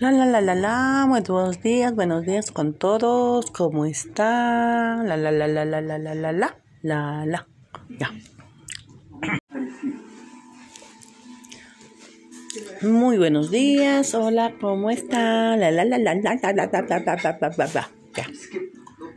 La la la la la, muy buenos días, buenos días con todos, ¿cómo están? La la la la la la la la la la la ya. Muy buenos días, hola, ¿cómo están? La la la la la la la la la la la la ya.